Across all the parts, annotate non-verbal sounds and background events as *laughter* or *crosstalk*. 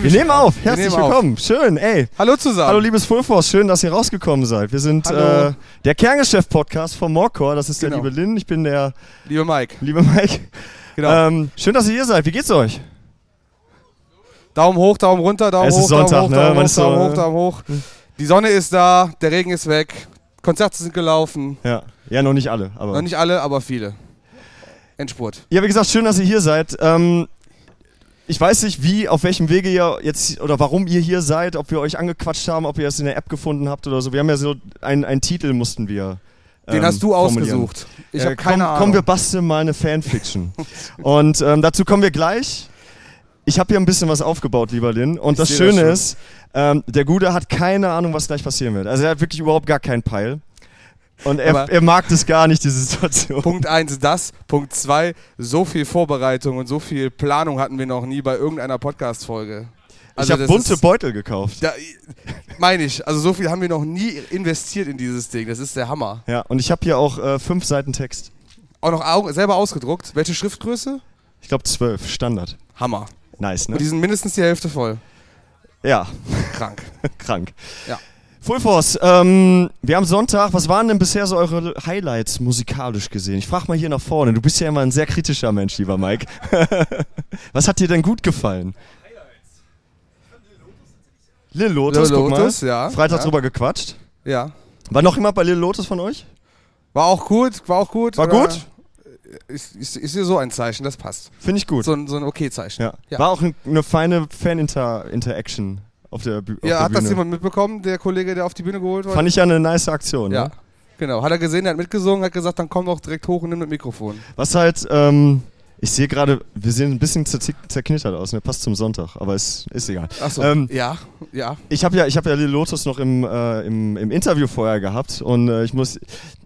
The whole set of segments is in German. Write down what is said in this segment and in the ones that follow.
nehmen Wir nehmen auf. Wir Herzlich nehmen auf. willkommen. Schön, ey. Hallo zusammen. Hallo, liebes Full Force. Schön, dass ihr rausgekommen seid. Wir sind äh, der Kerngeschäft-Podcast vom Morcor. Das ist der Genau. liebe Lynn. Ich bin der Liebe Mike. liebe Mike. Genau. Ähm, schön, dass ihr hier seid. Wie geht's euch? Daumen hoch, Daumen runter, Daumen Es hoch, ist Sonntag, Daumen hoch, ne? Daumen hoch, Daumen hoch, Daumen hoch. Die Sonne ist da, der Regen ist weg, Konzerte sind gelaufen. Ja. Ja, noch nicht alle. Aber Noch nicht alle, aber viele. Endspurt. Ja, wie gesagt, schön, dass ihr hier seid. Ähm, ich weiß nicht, wie, auf welchem Wege ihr jetzt oder warum ihr hier seid, ob wir euch angequatscht haben, ob ihr es in der App gefunden habt oder so. Wir haben ja so einen, einen Titel mussten wir. Den ähm, hast du ausgesucht. Ich Äh, habe keine komm, Ahnung. Komm, wir basteln mal eine Fanfiction. *laughs* und ähm, dazu kommen wir gleich. Ich habe hier ein bisschen was aufgebaut, lieber Lin. Und Ich das das Schöne schon. ist, ähm, der Gute hat keine Ahnung, was gleich passieren wird. Also er hat wirklich überhaupt gar keinen Peil. Und er, er mag das gar nicht, diese Situation. Punkt 1 das. Punkt 2, so viel Vorbereitung und so viel Planung hatten wir noch nie bei irgendeiner Podcast-Folge. ich habe bunte ist- Beutel gekauft. Meine ich. Also so viel haben wir noch nie investiert in dieses Ding. Das ist der Hammer. Ja, und ich habe hier auch äh, fünf Seiten Text. Auch noch selber ausgedruckt. Welche Schriftgröße? Ich glaube zwölf, Standard. Hammer. Nice, Und die ne? sind mindestens die Hälfte voll. Ja, Krank. *laughs* krank. Ja. Full Force, ähm, wir haben Sonntag. Was waren denn bisher so eure Highlights musikalisch gesehen? Ich frage mal hier nach vorne. Du bist ja immer ein sehr kritischer Mensch, lieber Mike. *laughs* Was hat dir denn gut gefallen? Lil Lotus, Lil guck Lotus, mal. ja. Freitag ja. drüber gequatscht. Ja. War noch jemand bei Lil Lotus von euch? War auch gut, war auch gut. War oder? gut? Ist, ist, ist hier so ein Zeichen, das passt. Finde ich gut. So ein, so ein Okay-Zeichen. ja. Ja. War auch ein, eine feine Fan-Interaction auf der, Bü auf Ja, der hat Bühne. das jemand mitbekommen, der Kollege, der auf die Bühne geholt wurde? Fand ich ja eine nice Aktion. ja. Ne? Genau. Hat er gesehen, der hat mitgesungen, hat gesagt, dann komm doch direkt hoch und nimm das Mikrofon. Was halt, ähm, ich sehe gerade, wir sehen ein bisschen zer zerknittert aus, ne? Passt zum Sonntag, aber es ist egal. Achso. Ähm, ja, ja. Ich habe ja, ich habe ja Lil Lotus noch im, äh, im, im Interview vorher gehabt und äh, ich muss,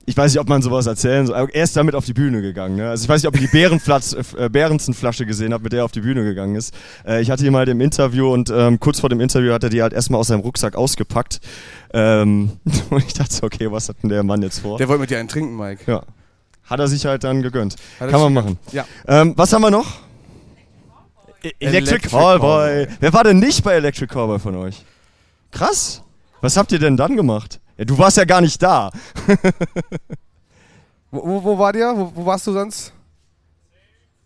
ich weiß nicht, ob man sowas erzählen soll. Er ist damit auf die Bühne gegangen. Ne? Also ich weiß nicht, ob ihr die Bärenflatz, äh, Bärensen-Flasche gesehen habt, mit der er auf die Bühne gegangen ist. Äh, ich hatte ihn mal im Interview und ähm, kurz vor dem Interview hat er die halt erstmal aus seinem Rucksack ausgepackt. Ähm, *laughs* und ich dachte, so, okay, was hat denn der Mann jetzt vor? Der wollte mit dir einen trinken, Mike. ja. Hat er sich halt dann gegönnt. Hat Kann man machen. Ja. Ähm, was haben wir noch? E Electric, Callboy. Wer war denn nicht bei Electric Callboy von euch? Krass. Was habt ihr denn dann gemacht? Ja, du warst ja gar nicht da. *laughs* Wo, wo, wo war der? Wo, wo warst du sonst?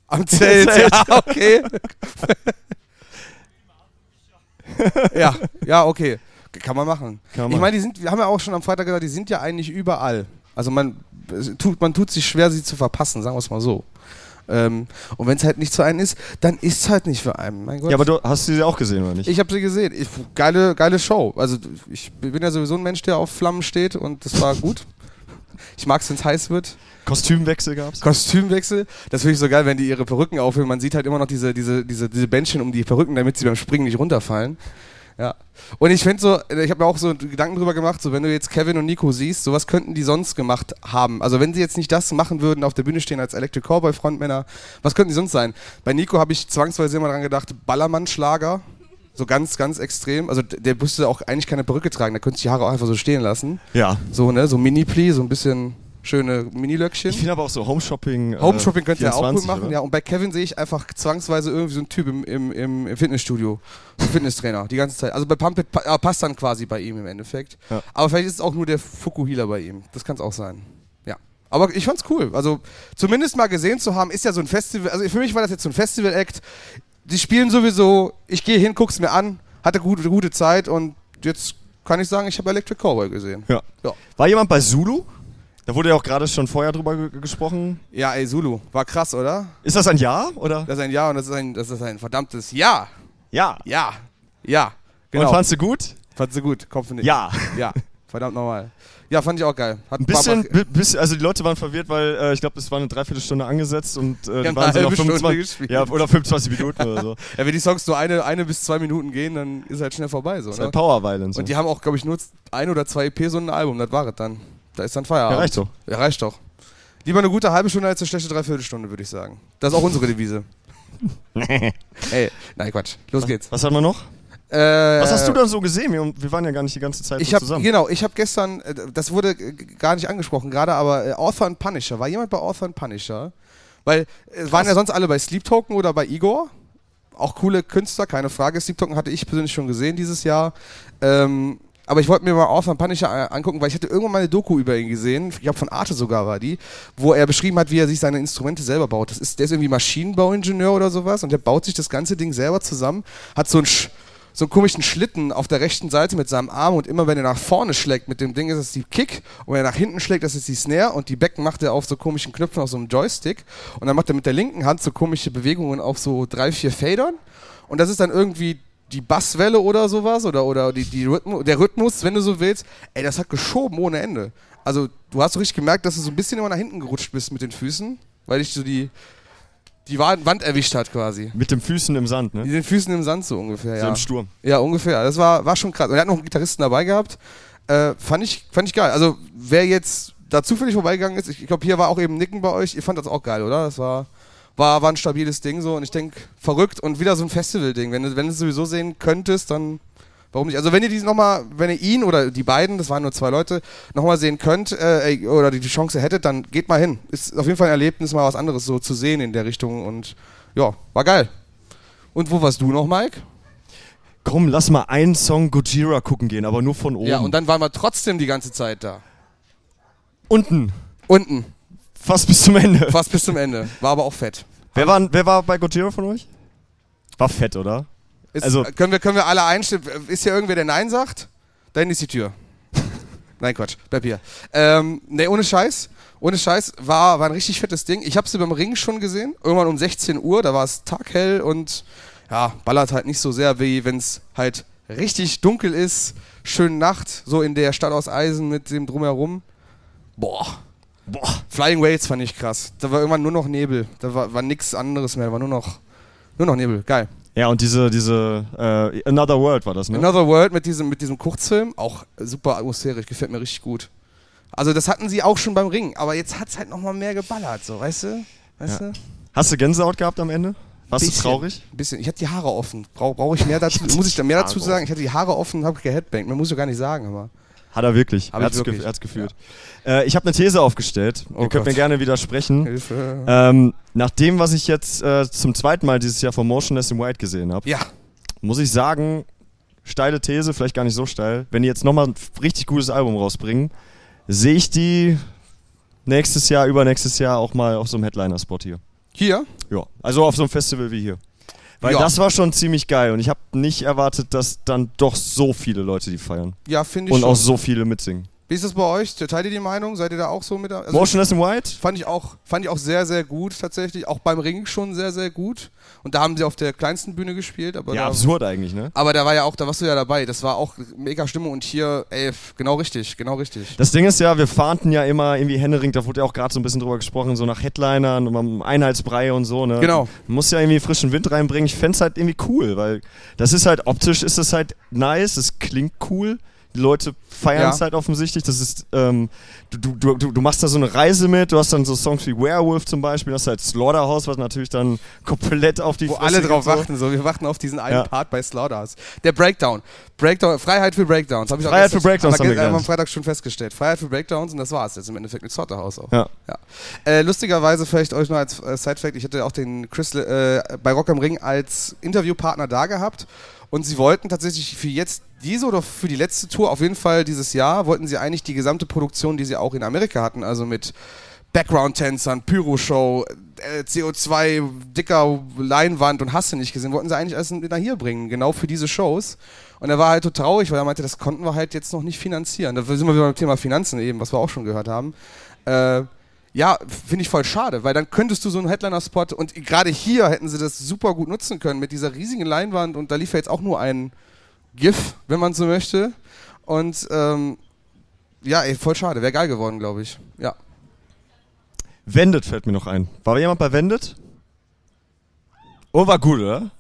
Am Zelt, Zelt. *laughs* ja, okay. *laughs* ja, ja, okay. Kann man machen. Kann man Ich meine, die sind, wir haben ja auch schon am Freitag gesagt, die sind ja eigentlich überall. Also man tut, man tut sich schwer, sie zu verpassen, sagen wir es mal so. Ähm, und wenn es halt nicht zu einem ist, dann ist es halt nicht für einen. Mein Gott. Ja, aber du hast sie auch gesehen, oder nicht? ich habe sie gesehen. Ich, geile, geile Show. Also ich bin ja sowieso ein Mensch, der auf Flammen steht und das war gut. Ich mag es, wenn es heiß wird. Kostümwechsel gab's? Kostümwechsel. Das finde ich so geil, wenn die ihre Perücken aufhören. Man sieht halt immer noch diese, diese, diese, diese Bändchen um die Perücken, damit sie beim Springen nicht runterfallen. Ja. Und ich finde so, ich habe mir auch so Gedanken drüber gemacht, so wenn du jetzt Kevin und Nico siehst, sowas könnten die sonst gemacht haben. Also wenn sie jetzt nicht das machen würden, auf der Bühne stehen als Electric Cowboy Frontmänner, was könnten die sonst sein? Bei Nico habe ich zwangsweise immer dran gedacht, Ballermann-Schlager. So ganz, ganz extrem. Also der müsste auch eigentlich keine Perücke tragen, der könnte die Haare auch einfach so stehen lassen. Ja. So, ne, so Mini-Pli, so ein bisschen schöne Minilöckchen. Ich finde aber auch so Home Shopping. äh, Home Shopping könnte er auch gut 24, machen, oder? ja. Und bei Kevin sehe ich einfach zwangsweise irgendwie so einen Typ im, im, im, Fitnessstudio. So ein Fitnesstrainer, die ganze Zeit. Also bei Pump It pa äh, passt dann quasi bei ihm im Endeffekt. Ja. Aber vielleicht ist es auch nur der Fukuhila bei ihm. Das kann es auch sein. Ja. Aber ich fand's cool. Also zumindest mal gesehen zu haben, ist ja so ein Festival. Also für mich war das jetzt so ein Festival-Act. Die spielen sowieso, ich gehe hin, guck's mir an, hatte gute, gute Zeit und jetzt kann ich sagen, ich habe Electric Cowboy gesehen. Ja. Ja. War jemand bei Zulu? Da wurde ja auch gerade schon vorher drüber ge gesprochen. Ja, ey, Zulu. War krass, oder? Ist das ein Ja oder? Das ist ein Ja und das ist ein, das ist ein verdammtes Ja. Ja. Ja. Ja. Genau. Und fandst du gut? Fandst du gut? Kopf nicht. Ja. Ja. Verdammt nochmal. Ja, fand ich auch geil. Hat Ein bisschen, Barbara- bi- bis, also die Leute waren verwirrt, weil äh, ich glaube, es war eine Dreiviertelstunde angesetzt und äh, haben waren so noch halbe Stunde 25, gespielt. ja, oder 25 Minuten oder so. *laughs* Ja, wenn die Songs nur eine, eine bis zwei Minuten gehen, dann ist halt schnell vorbei. So, Das ist ne? halt Power Violence. Und die haben auch, glaube ich, nur ein oder zwei EP so ein Album. Das war es dann. Da ist dann ja, Feierabend. reicht doch. Ja, reicht doch. Lieber eine gute halbe Stunde als eine schlechte Dreiviertelstunde, würde ich sagen. Das ist auch unsere Devise. *laughs* Ey, nein, Quatsch. Los geht's. Was haben wir noch? Äh, Was hast du dann so gesehen? Wir, wir waren ja gar nicht die ganze Zeit Ich so habe zusammen. genau, ich habe gestern, äh, das wurde gar nicht angesprochen gerade, aber äh, Author and Punisher, war jemand bei Author and Punisher? Weil äh, waren ja sonst alle bei Sleep Token oder bei Igor. auch coole Künstler, keine Frage. Sleep Token hatte ich persönlich schon gesehen dieses Jahr. Ähm, aber ich wollte mir mal Orphan Punisher angucken, weil ich hatte irgendwann mal eine Doku über ihn gesehen, ich glaube von Arte sogar war die, wo er beschrieben hat, wie er sich seine Instrumente selber baut. Das ist, der ist irgendwie Maschinenbauingenieur oder sowas und der baut sich das ganze Ding selber zusammen, hat so einen, so einen komischen Schlitten auf der rechten Seite mit seinem Arm und immer wenn er nach vorne schlägt mit dem Ding ist es die Kick und wenn er nach hinten schlägt, das ist die Snare und die Becken macht er auf so komischen Knöpfen auf so einem Joystick und dann macht er mit der linken Hand so komische Bewegungen auf so drei, vier Federn und das ist dann irgendwie die Basswelle oder sowas oder, oder die, die Rhythmus, der Rhythmus, wenn du so willst, ey, das hat geschoben ohne Ende. Also du hast so richtig gemerkt, dass du so ein bisschen immer nach hinten gerutscht bist mit den Füßen, weil dich so die, die Wand erwischt hat quasi. Mit den Füßen im Sand, ne? Mit den Füßen im Sand so ungefähr, so ja. im Sturm. Ja, ungefähr. Das war, war schon krass. Und er hat noch einen Gitarristen dabei gehabt. Äh, fand, ich, fand ich geil. Also wer jetzt da zufällig vorbeigegangen ist, ich glaube, hier war auch eben Nicken bei euch. Ihr fand das auch geil, oder? Das war war, war ein stabiles Ding so und ich denke, verrückt und wieder so ein Festival-Ding. Wenn du, wenn du es sowieso sehen könntest, dann warum nicht? Also wenn ihr diesen nochmal, wenn ihr ihn oder die beiden, das waren nur zwei Leute, nochmal sehen könnt äh, oder die Chance hättet, dann geht mal hin. Ist auf jeden Fall ein Erlebnis, mal was anderes so zu sehen in der Richtung und ja, war geil. Und wo warst du noch, Mike? Komm, lass mal einen Song Gojira gucken gehen, aber nur von oben. Ja, und dann waren wir trotzdem die ganze Zeit da. Unten. Unten. Fast bis zum Ende. Fast bis zum Ende. War aber auch fett. Wer war, wer war bei Gojira von euch? War fett, oder? Ist, Also- können, wir, können wir alle einstimmen? Ist hier irgendwer, der Nein sagt? Dahin ist die Tür. *laughs* Nein, Quatsch. Bleib hier. Ähm, ne, ohne Scheiß. Ohne Scheiß war, war ein richtig fettes Ding. Ich habe sie beim Ring schon gesehen. Irgendwann um 16 Uhr. Da war es taghell und ja, ballert halt nicht so sehr, wie wenn es halt richtig dunkel ist. Schöne Nacht. So in der Stadt aus Eisen mit dem Drumherum. Boah. Boah. Flying Whales fand ich krass. Da war irgendwann nur noch Nebel. Da war, war nichts anderes mehr. Da war nur noch, nur noch Nebel. Geil. Ja, und diese, diese, äh, Another World war das, ne? Another World mit diesem, mit diesem Kurzfilm, auch super atmosphärisch, gefällt mir richtig gut. Also das hatten sie auch schon beim Ring, aber jetzt hat es halt nochmal mehr geballert, so, weißt du? Weißt Ja. du? Hast du Gänsehaut gehabt am Ende? Warst Bisschen. du traurig? Ein bisschen. Ich hatte die Haare offen. Brauche brauch ich mehr dazu? *laughs* muss ich da mehr dazu sagen? Ich hatte die Haare offen und habe geheadbangt. Man muss ja gar nicht sagen, aber. Hat er wirklich. Hab er hat's, wirklich. Hat's gefühlt. Äh, ich habe eine These aufgestellt. Oh Ihr könnt Gott. mir gerne widersprechen. Hilfe. Ähm, nach dem, was ich jetzt äh, zum zweiten Mal dieses Jahr von Motionless in White gesehen habe, Ja. muss ich sagen, steile These, vielleicht gar nicht so steil. Wenn die jetzt nochmal ein richtig gutes Album rausbringen, sehe ich die nächstes Jahr, übernächstes Jahr auch mal auf so einem Headliner-Spot hier. Hier? Ja, also auf so einem Festival wie hier. Weil Ja. das war schon ziemlich geil und ich habe nicht erwartet, dass dann doch so viele Leute die feiern. Ja, finde ich Und schon. auch so viele mitsingen. Wie ist das bei euch? Teilt ihr die Meinung? Seid ihr da auch so mit? Also Motionless in White? Fand ich, auch, fand ich auch sehr, sehr gut tatsächlich. Auch beim Ring schon sehr, sehr gut. Und da haben sie auf der kleinsten Bühne gespielt. Aber Ja, da, absurd eigentlich, ne? Aber da war ja auch, da warst du ja dabei. Das war auch mega Stimmung und hier, ey, genau richtig, genau richtig. Das Ding ist ja, wir fahnten ja immer irgendwie Hennering, da wurde ja auch gerade so ein bisschen drüber gesprochen, so nach Headlinern und Einheitsbrei und so, ne? Genau. Man muss ja irgendwie frischen Wind reinbringen. Ich fänd's halt irgendwie cool, weil das ist halt, optisch ist es halt nice, es klingt cool. Die Leute feiern es Ja. halt offensichtlich. Das ist, ähm, du, du, du, du machst da so eine Reise mit, du hast dann so Songs wie Werewolf zum Beispiel, du hast halt Slaughterhouse, was natürlich dann *laughs* komplett auf die Wo Fresse alle drauf so. warten, so. Wir warten auf diesen einen Ja. Part bei Slaughterhouse. Der Breakdown. Breakdown. Freiheit für Breakdowns. Hab ich Freiheit für Breakdowns haben haben wir ge- am. Freitag schon festgestellt. Freiheit für Breakdowns und das war's jetzt im Endeffekt mit Slaughterhouse auch. Ja. Ja. Äh, lustigerweise vielleicht euch noch als äh, Sidefact, ich hatte auch den Chris äh, bei Rock am Ring als Interviewpartner da gehabt und sie wollten tatsächlich für jetzt diese oder für die letzte Tour, auf jeden Fall dieses Jahr, wollten sie eigentlich die gesamte Produktion, die sie auch in Amerika hatten, also mit Background-Tänzern, Pyro-Show, äh, CO2, dicker Leinwand und hast du nicht gesehen, wollten sie eigentlich alles nach hier bringen, genau für diese Shows. Und er war halt so traurig, weil er meinte, das konnten wir halt jetzt noch nicht finanzieren. Da sind wir wieder beim Thema Finanzen eben, was wir auch schon gehört haben. Äh, ja, finde ich voll schade, weil dann könntest du so einen Headliner-Spot und gerade hier hätten sie das super gut nutzen können mit dieser riesigen Leinwand und da lief ja jetzt auch nur ein GIF, wenn man so möchte. Und ähm, ja, ey, voll schade, wäre geil geworden, glaube ich. Ja. Wendet fällt mir noch ein. War jemand bei Wendet? Oh, war gut, oder?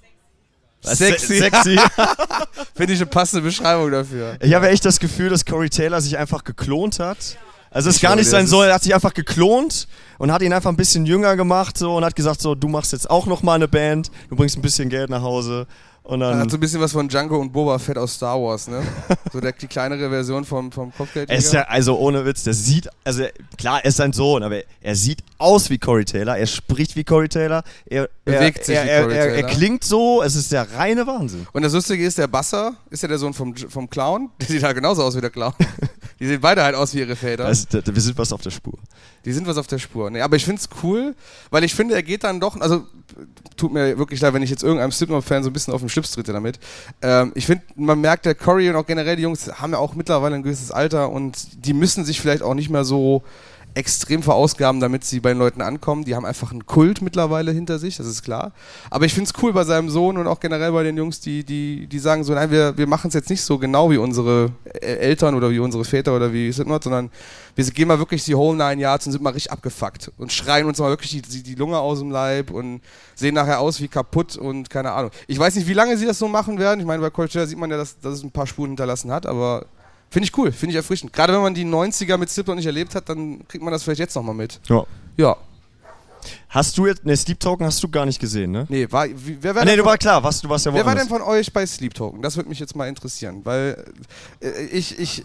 Sexy. Se sexy. *laughs* *laughs* Finde ich eine passende Beschreibung dafür. Ich habe echt das Gefühl, dass Corey Taylor sich einfach geklont hat. Also es Ich gar nicht sein ist- soll, er hat sich einfach geklont und hat ihn einfach ein bisschen jünger gemacht so und hat gesagt so, du machst jetzt auch noch mal eine Band, du bringst ein bisschen Geld nach Hause Und Er dann, hat so ein bisschen was von Django und Boba Fett aus Star Wars, ne? *laughs* So der, die kleinere Version vom, vom Kopfgeldjäger. er ist ja, also ohne Witz, der sieht, also klar, er ist sein Sohn, aber er sieht aus wie Corey Taylor, er spricht wie Corey Taylor, er Bewegt er, sich er, wie Corey er, er Taylor. klingt so, es ist der reine Wahnsinn. Und das Lustige ist, der Basser ist ja der Sohn vom, vom Clown. *laughs* Der sieht halt genauso aus wie der Clown. Die sehen beide halt aus wie ihre Väter. Das, das, wir sind was auf der Spur. Die sind was auf der Spur. Nee, aber ich finde es cool, weil ich finde, er geht dann doch, also tut mir wirklich leid, wenn ich jetzt irgendeinem Slipknot-Fan so ein bisschen auf den Schlips trete damit. Ähm, ich finde, man merkt, der Corey und auch generell die Jungs haben ja auch mittlerweile ein gewisses Alter und die müssen sich vielleicht auch nicht mehr so extrem verausgaben, damit sie bei den Leuten ankommen. Die haben einfach einen Kult mittlerweile hinter sich, das ist klar. Aber ich finde es cool bei seinem Sohn und auch generell bei den Jungs, die, die, die sagen so, nein, wir, wir machen es jetzt nicht so genau wie unsere äh, Eltern oder wie unsere Väter oder wie Slipknot, sondern wir gehen mal wirklich die whole nine Yards und sind mal richtig abgefuckt und schreien uns mal wirklich die, die, Lunge aus dem Leib und sehen nachher aus wie kaputt und keine Ahnung. Ich weiß nicht, wie lange sie das so machen werden. Ich meine, bei Colchester sieht man ja, dass, dass es ein paar Spuren hinterlassen hat, aber finde ich cool, finde ich erfrischend. Gerade wenn man die 90er mit Slipknot nicht erlebt hat, dann kriegt man das vielleicht jetzt nochmal mit. Ja. Ja, Hast du jetzt, ne, Sleep Token hast du gar nicht gesehen, ne? nee, war, wie, wer war Ah, nee, du war klar, was, du warst ja Wer war denn von euch bei Sleep Token? Das würde mich jetzt mal interessieren, weil äh, ich, ich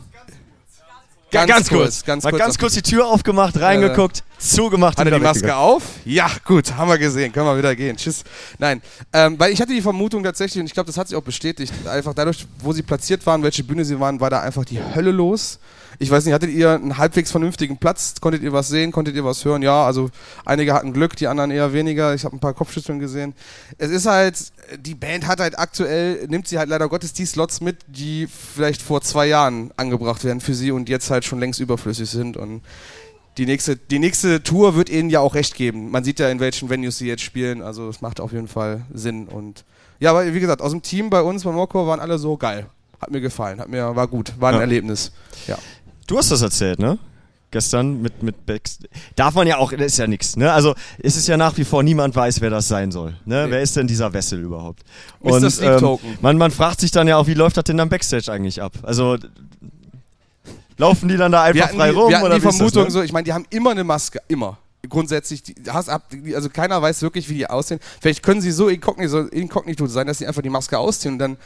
Ja, ganz, kurz, ganz Mal kurz, ganz kurz die Tür aufgemacht, reingeguckt, zugemacht Hat er die Maske auf? Ja, gut, haben wir gesehen. Können wir wieder gehen. Tschüss. Nein, ähm, weil ich hatte die Vermutung tatsächlich, und ich glaube, das hat sich auch bestätigt, einfach dadurch, wo sie platziert waren, welche Bühne sie waren, war da einfach die Hölle los. Ich weiß nicht, hattet ihr einen halbwegs vernünftigen Platz? Konntet ihr was sehen? Konntet ihr was hören? Ja, also einige hatten Glück, die anderen eher weniger. Ich habe ein paar Kopfschütteln gesehen. Es ist halt, die Band hat halt aktuell, nimmt sie halt leider Gottes die Slots mit, die vielleicht vor zwei Jahren angebracht werden für sie und jetzt halt schon längst überflüssig sind und die nächste, die nächste Tour wird ihnen ja auch recht geben. Man sieht ja, in welchen Venues sie jetzt spielen. Also es macht auf jeden Fall Sinn. Und ja, aber wie gesagt, aus dem Team bei uns, bei Mokko, waren alle so geil. Hat mir gefallen, hat mir, war gut, war ein Ja. Erlebnis. Ja. Du hast das erzählt, ne? Gestern mit, mit Back. Darf man ja auch, das ist ja nichts, ne? Also, es ist ja nach wie vor, niemand weiß, wer das sein soll. Ne? Nee. Wer ist denn dieser Wessel überhaupt? Mr. Sleep Token. man, man fragt sich dann ja auch, wie läuft das denn dann Backstage eigentlich ab? Also, laufen die dann da einfach hatten frei rum? wir hatten oder die Vermutung das, ne? so, ich meine, die haben immer eine Maske, immer. Grundsätzlich, die, hast, ab, die- also keiner weiß wirklich, wie die aussehen. Vielleicht können sie so inkognito, inkognito sein, dass sie einfach die Maske ausziehen und dann,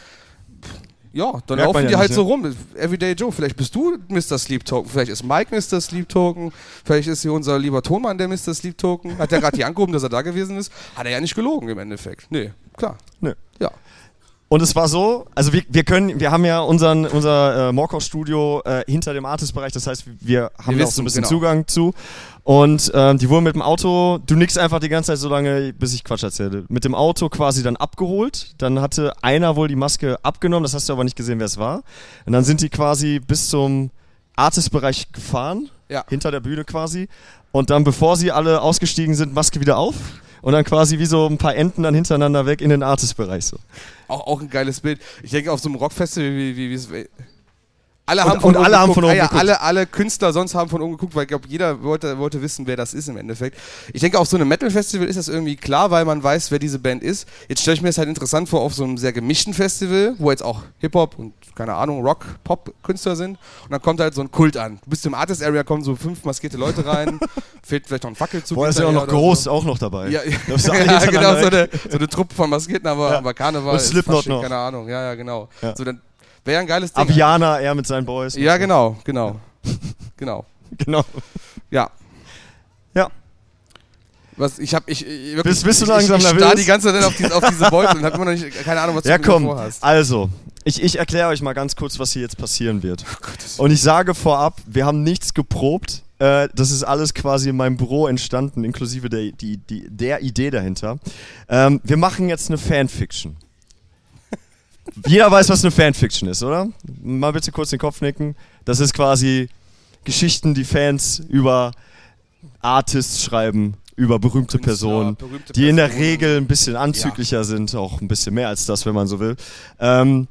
ja, dann Merkt laufen ja die halt nicht, so rum. Everyday Joe, vielleicht bist du Mr. Sleep Token, vielleicht ist Mike Mr. Sleep Token, vielleicht ist hier unser lieber Tonmann der Mr. Sleep Token. Hat der gerade die angehoben, dass er da gewesen ist? Hat er ja nicht gelogen im Endeffekt. Nee, klar. Nö. Ja. Und es war so, also wir, wir können, wir haben ja unseren, unser äh, Morkos-Studio äh, hinter dem Artist-Bereich, das heißt, wir haben Wir da auch so ein bisschen genau. Zugang zu. Und ähm, die wurden mit dem Auto, du nix einfach die ganze Zeit so lange, bis ich Quatsch erzähle, mit dem Auto quasi dann abgeholt. Dann hatte einer wohl die Maske abgenommen, das hast du aber nicht gesehen, wer es war. Und dann sind die quasi bis zum Artist-Bereich gefahren, Ja. hinter der Bühne quasi. Und dann, bevor sie alle ausgestiegen sind, Maske wieder auf. Und dann quasi wie so ein paar Enten dann hintereinander weg in den Artist-Bereich so. Auch, auch ein geiles Bild. Ich denke, auf so einem Rockfestival, wie, wie, wie Alle Und- haben von und oben alle haben geguckt. von oben ah, ja. Alle, alle Künstler sonst haben von oben geguckt, weil ich glaube, jeder wollte, wollte wissen, wer das ist im Endeffekt. Ich denke, auf so einem Metal-Festival ist das irgendwie klar, weil man weiß, wer diese Band ist. Jetzt stelle ich mir das halt interessant vor, auf so einem sehr gemischten Festival, wo jetzt auch Hip-Hop und, keine Ahnung, Rock, Pop-Künstler sind. Und dann kommt halt so ein Kult an. Du bist im Artist-Area, kommen so fünf maskierte Leute rein, *laughs* fehlt vielleicht noch ein Fackelzug. Boah, ist ja auch noch groß so. auch noch dabei. Ja, ja hintereinander *laughs* genau, so eine, so eine Truppe von Maskierten, aber, Ja. aber Karneval Und Slipknot noch. keine Ahnung. Ja, ja, genau. Ja. So, dann wäre ein geiles Ding. Aviana, er mit seinen Boys. Ja, genau, genau. *laughs* genau. Genau. Ja. Ja. Was, ich hab, ich, ich wirklich, Bist- bist du ich, langsam ich, ich nervös? starr die ganze Zeit auf diese, auf diese Beutel und hab immer noch nicht, keine Ahnung, was Ja, du komm. vorhast. Also, ich, ich erkläre euch mal ganz kurz, was hier jetzt passieren wird. Oh Und ich sage vorab, wir haben nichts geprobt. Äh, das ist alles quasi in meinem Büro entstanden, inklusive der, die, die, der Idee dahinter. Ähm, wir machen jetzt eine Fanfiction. Jeder weiß, was eine Fanfiction ist, oder? Mal bitte kurz den Kopf nicken. Das ist quasi Geschichten, die Fans über Artists schreiben, über berühmte Personen, berühmte die in der Personen. Regel ein bisschen anzüglicher sind, auch ein bisschen mehr als das, wenn man so will. Ähm,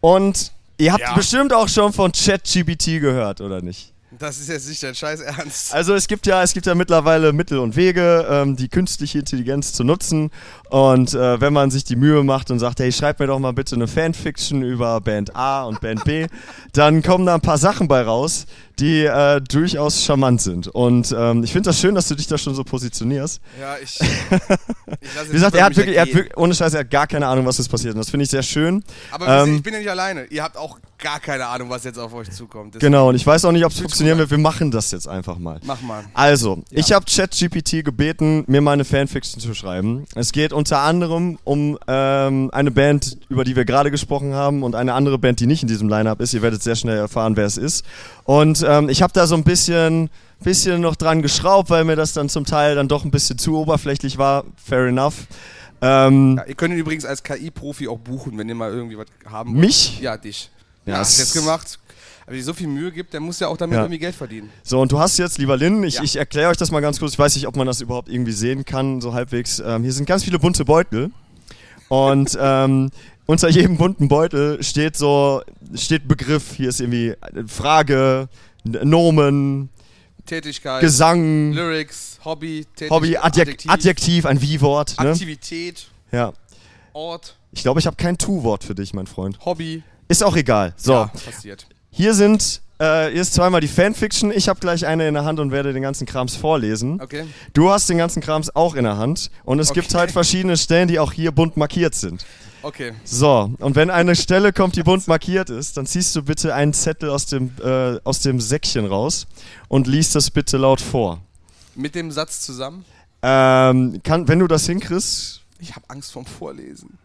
und ihr habt Ja. bestimmt auch schon von ChatGPT gehört, oder nicht? Das ist jetzt nicht dein Scheiß Ernst. Also es gibt ja, es gibt ja mittlerweile Mittel und Wege, ähm, die künstliche Intelligenz zu nutzen. Und äh, wenn man sich die Mühe macht und sagt, hey, schreib mir doch mal bitte eine Fanfiction über Band A und Band B, *laughs* dann kommen da ein paar Sachen bei raus, die äh, durchaus charmant sind. Und ähm, ich finde das schön, dass du dich da schon so positionierst. Ja, ich. *laughs* ich Wie gesagt, er hat, wirklich, er hat wirklich, ohne Scheiß, er hat gar keine Ahnung, was ist passiert. Und das finde ich sehr schön. Aber ähm, ich bin ja nicht alleine. Ihr habt auch gar keine Ahnung, was jetzt auf euch zukommt. Deswegen genau, und ich weiß auch nicht, ob es funktionieren wird. Wir machen das jetzt einfach mal. Mach mal. Also, ja. ich habe ChatGPT gebeten, mir meine Fanfiction zu schreiben. Es geht unter anderem um ähm, eine Band, über die wir gerade gesprochen haben, und eine andere Band, die nicht in diesem Line-Up ist. Ihr werdet sehr schnell erfahren, wer es ist. Und ähm, ich habe da so ein bisschen, bisschen noch dran geschraubt, weil mir das dann zum Teil dann doch ein bisschen zu oberflächlich war. Fair enough. Ähm, ja, ihr könnt ihn übrigens als KI-Profi auch buchen, wenn ihr mal irgendwie was haben wollt. Mich? Ja, dich. Ja, hast du jetzt gemacht. Aber die so viel Mühe gibt, der muss ja auch damit ja. irgendwie Geld verdienen. So, und du hast jetzt, lieber Lynn, ich, ja. ich erkläre euch das mal ganz kurz. Ich weiß nicht, ob man das überhaupt irgendwie sehen kann, so halbwegs. Ähm, hier sind ganz viele bunte Beutel. Und *laughs* ähm, unter jedem bunten Beutel steht so, steht Begriff. Hier ist irgendwie Frage, Nomen, Tätigkeit, Gesang, Lyrics, Hobby, Tätigkeit, Hobby, Adjek Adjektiv, Adjektiv, ein Wie-Wort. Ne? Aktivität, ja. Ort. Ich glaube, ich habe kein Tu-Wort für dich, mein Freund. Hobby. Ist auch egal. So. Ja, passiert. Hier sind äh, hier ist zweimal die Fanfiction. Ich habe gleich eine in der Hand und werde den ganzen Krams vorlesen. Okay. Du hast den ganzen Krams auch in der Hand. Und es okay. gibt halt verschiedene Stellen, die auch hier bunt markiert sind. Okay. So, und wenn eine Stelle kommt, die bunt markiert ist, dann ziehst du bitte einen Zettel aus dem, äh, aus dem Säckchen raus und liest das bitte laut vor. Mit dem Satz zusammen? Ähm, kann, wenn du das hinkriegst. Ich habe Angst vorm Vorlesen.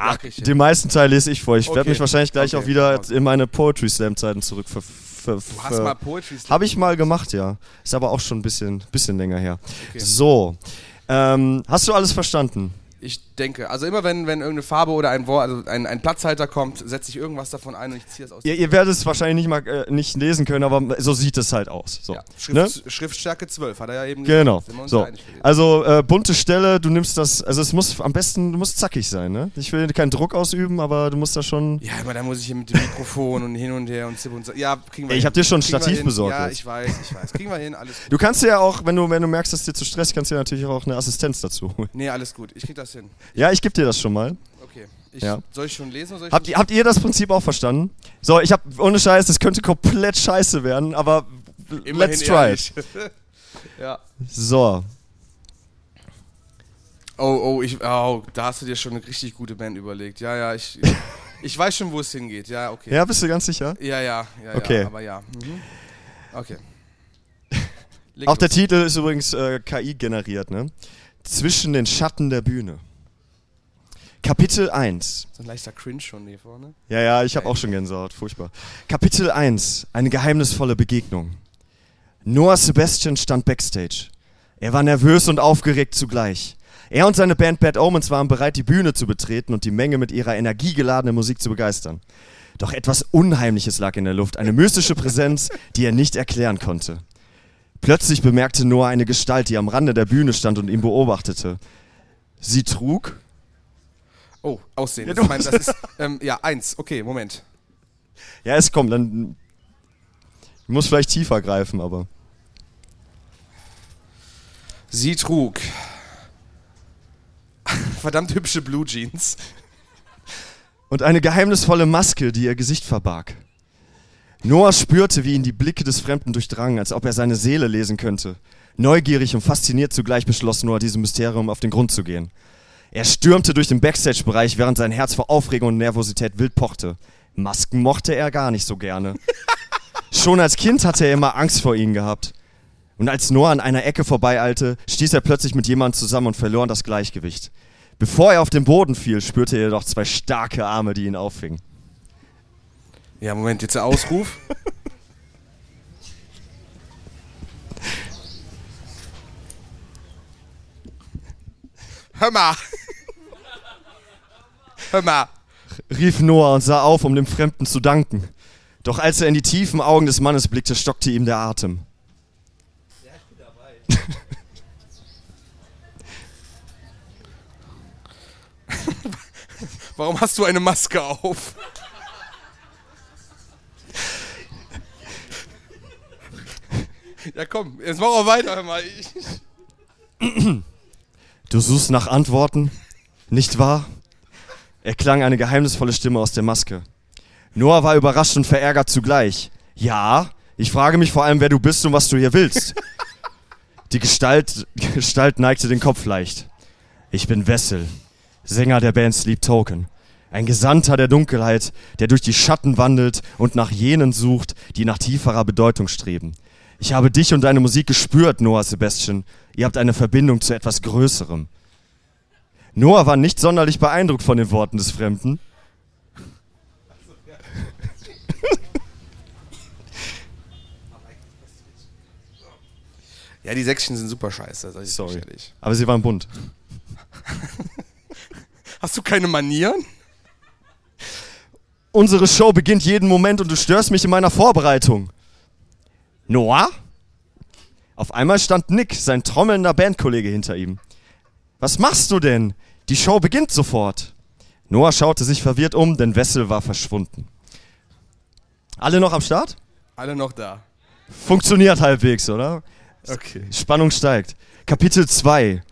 Ach, den meisten Teil lese ich vor. Ich okay. werde mich wahrscheinlich gleich okay. auch wieder in meine Poetry Slam Zeiten zurück. Ver, ver, du hast mal Poetry Slam? Habe ich mal gemacht, ja. Ist aber auch schon ein bisschen, bisschen länger her. Okay. So, ähm, hast du alles verstanden? Ich denke, also immer wenn, wenn irgendeine Farbe oder ein Wort, also ein, ein Platzhalter kommt, setze ich irgendwas davon ein und ich ziehe es aus. Ihr, ihr werdet es wahrscheinlich nicht mal äh, nicht lesen können, aber so sieht es halt aus. So. Ja. Schrift, ne? Schriftstärke 12, hat er ja eben genau. gesagt. Genau. So. Also äh, bunte Stelle, du nimmst das, also es muss am besten, du musst zackig sein, ne? Ich will keinen Druck ausüben, aber du musst da schon. Ja, aber da muss ich hier mit dem Mikrofon und hin und her und zipp und so. Ja, kriegen wir Ich hab dir schon ein Stativ besorgt. Ja, ich weiß, ich weiß. Kriegen wir hin, alles gut. Du kannst ja auch, wenn du, wenn du merkst, dass dir zu stressig, kannst du ja natürlich auch eine Assistenz dazu holen. Nee, alles gut. Ich krieg das hin. Ja, ich gebe dir das schon mal. Okay. Ich, ja. Soll ich schon lesen? Ich habt, ihr, habt ihr das Prinzip auch verstanden? So, ich hab, ohne Scheiß, das könnte komplett scheiße werden, aber Immerhin let's try it. *laughs* ja. So. Oh, oh, ich, oh, da hast du dir schon eine richtig gute Band überlegt. Ja, ja, ich, *laughs* ich, weiß schon, wo es hingeht. Ja, okay. Ja, bist du ganz sicher? Ja, ja, ja, okay. ja aber ja. Mhm. Okay. *laughs* Auch der Titel ist übrigens äh, KI generiert, ne? Zwischen den Schatten der Bühne. Kapitel 1. So ein leichter Cringe schon hier vorne. Ja, ja, ich habe auch schon Gänsehaut, furchtbar. Kapitel 1. Eine geheimnisvolle Begegnung. Noah Sebastian stand backstage. Er war nervös und aufgeregt zugleich. Er und seine Band Bad Omens waren bereit, die Bühne zu betreten und die Menge mit ihrer energiegeladenen Musik zu begeistern. Doch etwas Unheimliches lag in der Luft, eine mystische Präsenz, die er nicht erklären konnte. Plötzlich bemerkte Noah eine Gestalt, die am Rande der Bühne stand und ihn beobachtete. Sie trug Oh, Aussehen. Ja, das, mein, das *laughs* ist, ähm, ja, eins. Okay, Moment. Ja, es kommt, dann. Ich muss vielleicht tiefer greifen, aber. Sie trug verdammt hübsche Blue Jeans. Und eine geheimnisvolle Maske, die ihr Gesicht verbarg. Noah spürte, wie ihn die Blicke des Fremden durchdrangen, als ob er seine Seele lesen könnte. Neugierig und fasziniert zugleich beschloss Noah, diesem Mysterium auf den Grund zu gehen. Er stürmte durch den Backstage-Bereich, während sein Herz vor Aufregung und Nervosität wild pochte. Masken mochte er gar nicht so gerne. *laughs* Schon als Kind hatte er immer Angst vor ihnen gehabt. Und als Noah an einer Ecke vorbeieilte, stieß er plötzlich mit jemandem zusammen und verlor das Gleichgewicht. Bevor er auf den Boden fiel, spürte er jedoch zwei starke Arme, die ihn auffingen. Ja, Moment, jetzt der Ausruf. Hör mal! Hör mal! rief Noah und sah auf, um dem Fremden zu danken. Doch als er in die tiefen Augen des Mannes blickte, stockte ihm der Atem. Ja, ich bin dabei. Warum hast du eine Maske auf? Ja, komm, jetzt mach auch weiter, mal. Du suchst nach Antworten, nicht wahr? erklang eine geheimnisvolle Stimme aus der Maske. Noah war überrascht und verärgert zugleich. Ja, ich frage mich vor allem, wer du bist und was du hier willst. Die Gestalt, Gestalt neigte den Kopf leicht. Ich bin Wessel, Sänger der Band Sleep Token. Ein Gesandter der Dunkelheit, der durch die Schatten wandelt und nach jenen sucht, die nach tieferer Bedeutung streben. Ich habe dich und deine Musik gespürt, Noah Sebastian. Ihr habt eine Verbindung zu etwas Größerem. Noah war nicht sonderlich beeindruckt von den Worten des Fremden. ja, die Säckchen sind super scheiße, sag ich Sorry. ehrlich. Aber sie waren bunt. *laughs* Hast du keine Manieren? Unsere Show beginnt jeden Moment und du störst mich in meiner Vorbereitung. Noah? Auf einmal stand Nick, sein trommelnder Bandkollege, hinter ihm. Was machst du denn? Die Show beginnt sofort. Noah schaute sich verwirrt um, denn Wessel war verschwunden. Alle noch am Start? Alle noch da. Funktioniert halbwegs, oder? Okay. Spannung steigt. Kapitel 2.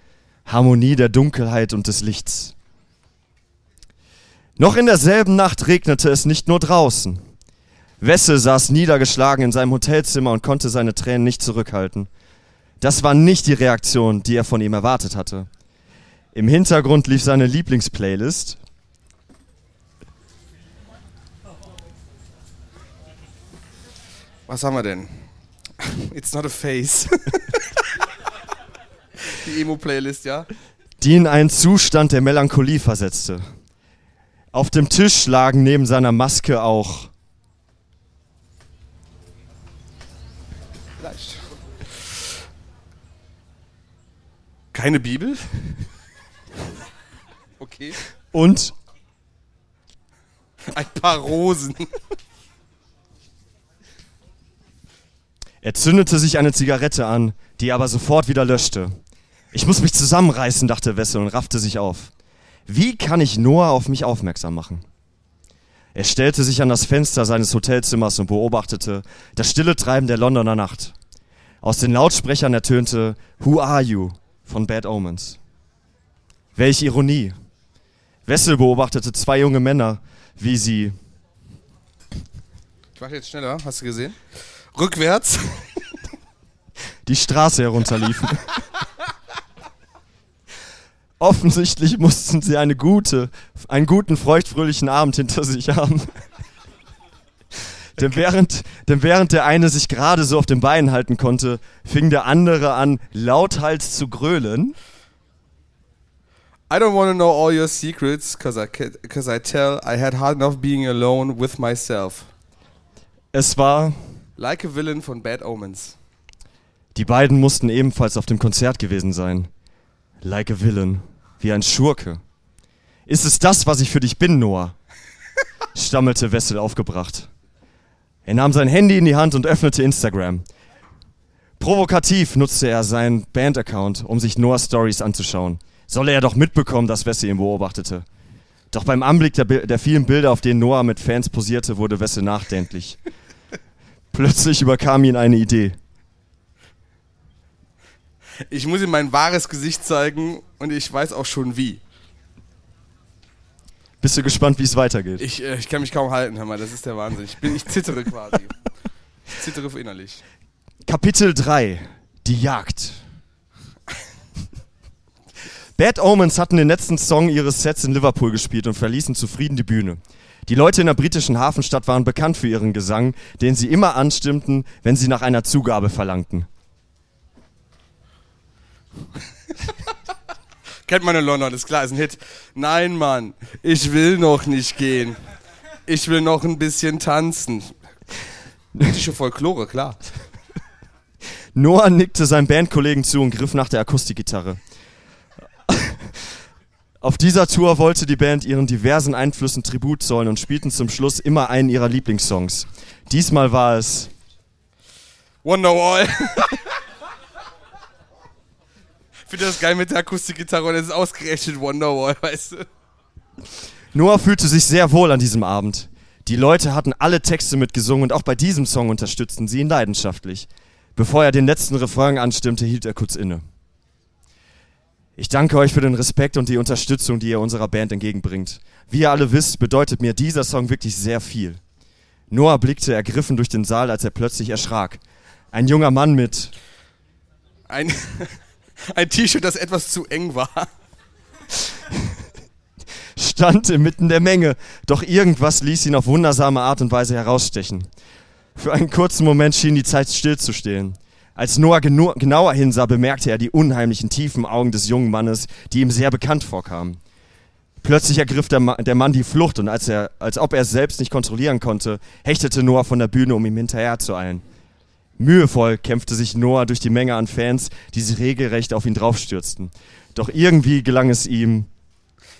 Harmonie der Dunkelheit und des Lichts. Noch in derselben Nacht regnete es nicht nur draußen. Wessel saß niedergeschlagen in seinem Hotelzimmer und konnte seine Tränen nicht zurückhalten. Das war nicht die Reaktion, die er von ihm erwartet hatte. Im Hintergrund lief seine Lieblingsplaylist. Was haben wir denn? It's not a face. *laughs* die Emo-Playlist, ja? die in einen Zustand der Melancholie versetzte. Auf dem Tisch lagen neben seiner Maske auch Vielleicht. Keine Bibel? *laughs* Okay. und Ein paar Rosen. er zündete sich eine Zigarette an, die er aber sofort wieder löschte. Ich muss mich zusammenreißen, dachte Wessel und raffte sich auf. Wie kann ich Noah auf mich aufmerksam machen? Er stellte sich an das Fenster seines Hotelzimmers und beobachtete das stille Treiben der Londoner Nacht. Aus den Lautsprechern ertönte Who Are You von Bad Omens. Welch Ironie. Wessel beobachtete zwei junge Männer, wie sie Ich mach jetzt schneller, hast du gesehen? Rückwärts. *laughs* die Straße herunterliefen. Offensichtlich mussten sie eine gute, einen guten, feuchtfröhlichen Abend hinter sich haben. Denn während, denn während der eine sich gerade so auf den Beinen halten konnte, fing der andere an, lauthals zu grölen. I don't want to know all your secrets, cause I, ca- cause I tell I had hard enough being alone with myself. Es war, Like a Villain von Bad Omens. die beiden mussten ebenfalls auf dem Konzert gewesen sein. Like a villain, wie ein Schurke. Ist es das, was ich für dich bin, Noah? *laughs* stammelte Wessel aufgebracht. Er nahm sein Handy in die Hand und öffnete Instagram. Provokativ nutzte er seinen Band-Account, um sich Noahs Stories anzuschauen. Solle er doch mitbekommen, dass Wessel ihn beobachtete. Doch beim Anblick der, der vielen Bilder, auf denen Noah mit Fans posierte, wurde Wessel nachdenklich. *laughs* Plötzlich überkam ihn eine Idee. Ich muss ihm mein wahres Gesicht zeigen und ich weiß auch schon wie. Bist du gespannt, wie es weitergeht? Ich, äh, ich kann mich kaum halten, hör mal, das ist der Wahnsinn. Ich, bin, ich zittere quasi. Ich zittere innerlich. Kapitel 3 Die Jagd Bad Omens hatten den letzten Song ihres Sets in Liverpool gespielt und verließen zufrieden die Bühne. Die Leute in der britischen Hafenstadt waren bekannt für ihren Gesang, den sie immer anstimmten, wenn sie nach einer Zugabe verlangten. *laughs* Kennt man in London, ist klar, ist ein Hit. Nein, Mann, ich will noch nicht gehen. Ich will noch ein bisschen tanzen. Britische Folklore, klar. Noah nickte seinem Bandkollegen zu und griff nach der Akustikgitarre. Auf dieser Tour wollte die Band ihren diversen Einflüssen Tribut zollen und spielten zum Schluss immer einen ihrer Lieblingssongs. Diesmal war es Wonderwall. Ich finde das geil mit der Akustikgitarre und es ist ausgerechnet Wonderwall, *laughs* weißt du? Noah fühlte sich sehr wohl an diesem Abend. Die Leute hatten alle Texte mitgesungen und auch bei diesem Song unterstützten sie ihn leidenschaftlich. Bevor er den letzten Refrain anstimmte, hielt er kurz inne. Ich danke euch für den Respekt und die Unterstützung, die ihr unserer Band entgegenbringt. Wie ihr alle wisst, bedeutet mir dieser Song wirklich sehr viel. Noah blickte ergriffen durch den Saal, als er plötzlich erschrak. Ein junger Mann mit Ein, *laughs* ein T-Shirt, das etwas zu eng war. stand inmitten der Menge, doch irgendwas ließ ihn auf wundersame Art und Weise herausstechen. Für einen kurzen Moment schien die Zeit stillzustehen. Als Noah genu genauer hinsah, bemerkte er die unheimlichen tiefen Augen des jungen Mannes, die ihm sehr bekannt vorkamen. Plötzlich ergriff der, Ma der Mann die Flucht und als, er, als ob er es selbst nicht kontrollieren konnte, hechtete Noah von der Bühne, um ihm hinterherzueilen. Mühevoll kämpfte sich Noah durch die Menge an Fans, die sich regelrecht auf ihn draufstürzten. Doch irgendwie gelang es ihm,